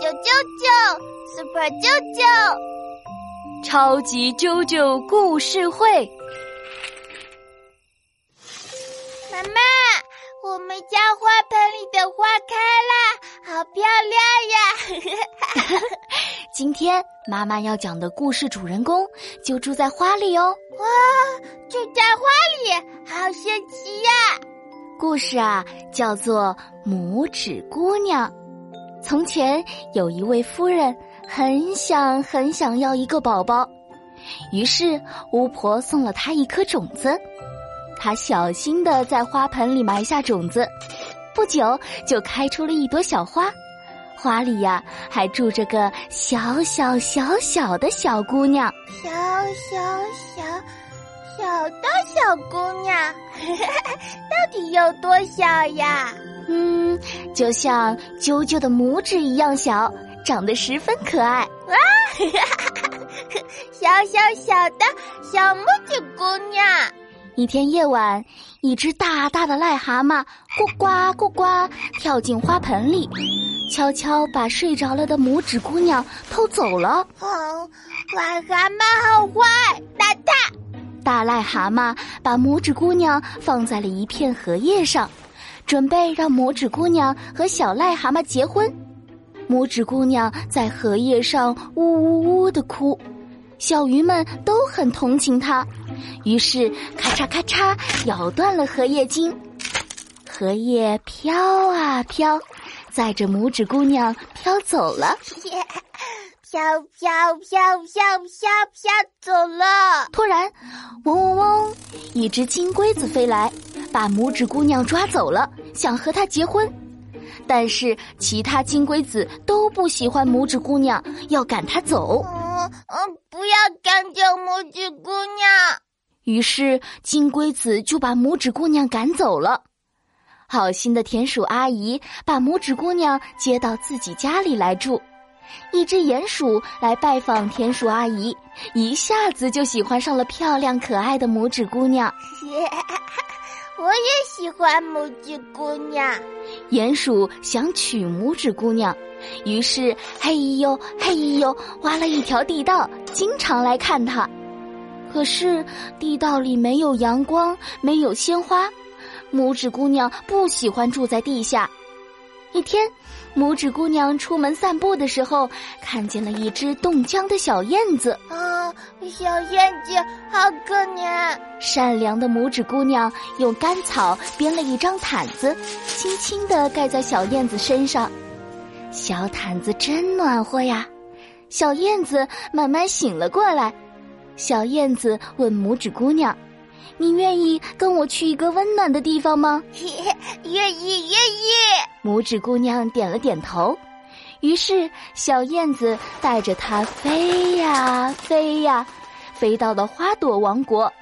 九九九，Super 啾啾，超级啾啾故事会。妈妈，我们家花盆里的花开了，好漂亮呀！今天妈妈要讲的故事主人公就住在花里哦。哇，住在花里，好神奇呀！故事啊，叫做《拇指姑娘》。从前有一位夫人，很想很想要一个宝宝，于是巫婆送了她一颗种子。她小心的在花盆里埋下种子，不久就开出了一朵小花。花里呀，还住着个小小小小的小姑娘，小小小小的小姑娘，到底有多小呀？嗯，就像啾啾的拇指一样小，长得十分可爱。哇，小小小的小拇指姑娘。一天夜晚，一只大大的癞蛤蟆咕呱 咕呱跳进花盆里。悄悄把睡着了的拇指姑娘偷走了。哦，癞蛤蟆好坏，打它！大癞蛤蟆把拇指姑娘放在了一片荷叶上，准备让拇指姑娘和小癞蛤蟆结婚。拇指姑娘在荷叶上呜呜呜的哭，小鱼们都很同情她，于是咔嚓咔嚓咬断了荷叶茎，荷叶飘啊飘。载着拇指姑娘飘走了，飘飘飘飘飘飘走了。突然，嗡嗡嗡，一只金龟子飞来，把拇指姑娘抓走了，想和她结婚。但是其他金龟子都不喜欢拇指姑娘，要赶她走。嗯嗯，不要赶走拇指姑娘。于是金龟子就把拇指姑娘赶走了。好心的田鼠阿姨把拇指姑娘接到自己家里来住。一只鼹鼠来拜访田鼠阿姨，一下子就喜欢上了漂亮可爱的拇指姑娘。我也喜欢拇指姑娘。鼹鼠想娶拇指姑娘，于是嘿呦嘿呦挖了一条地道，经常来看她。可是地道里没有阳光，没有鲜花。拇指姑娘不喜欢住在地下。一天，拇指姑娘出门散步的时候，看见了一只冻僵的小燕子。啊，小燕子好可怜！善良的拇指姑娘用干草编了一张毯子，轻轻地盖在小燕子身上。小毯子真暖和呀！小燕子慢慢醒了过来。小燕子问拇指姑娘。你愿意跟我去一个温暖的地方吗？愿意，愿意。拇指姑娘点了点头。于是，小燕子带着它飞呀飞呀，飞到了花朵王国。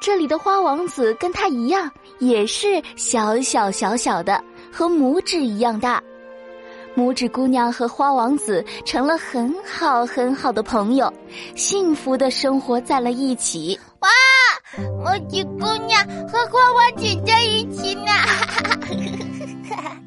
这里的花王子跟它一样，也是小小小小的，和拇指一样大。拇指姑娘和花王子成了很好很好的朋友，幸福的生活在了一起。哇！拇指姑娘和花王子在一起呢。哈哈哈哈哈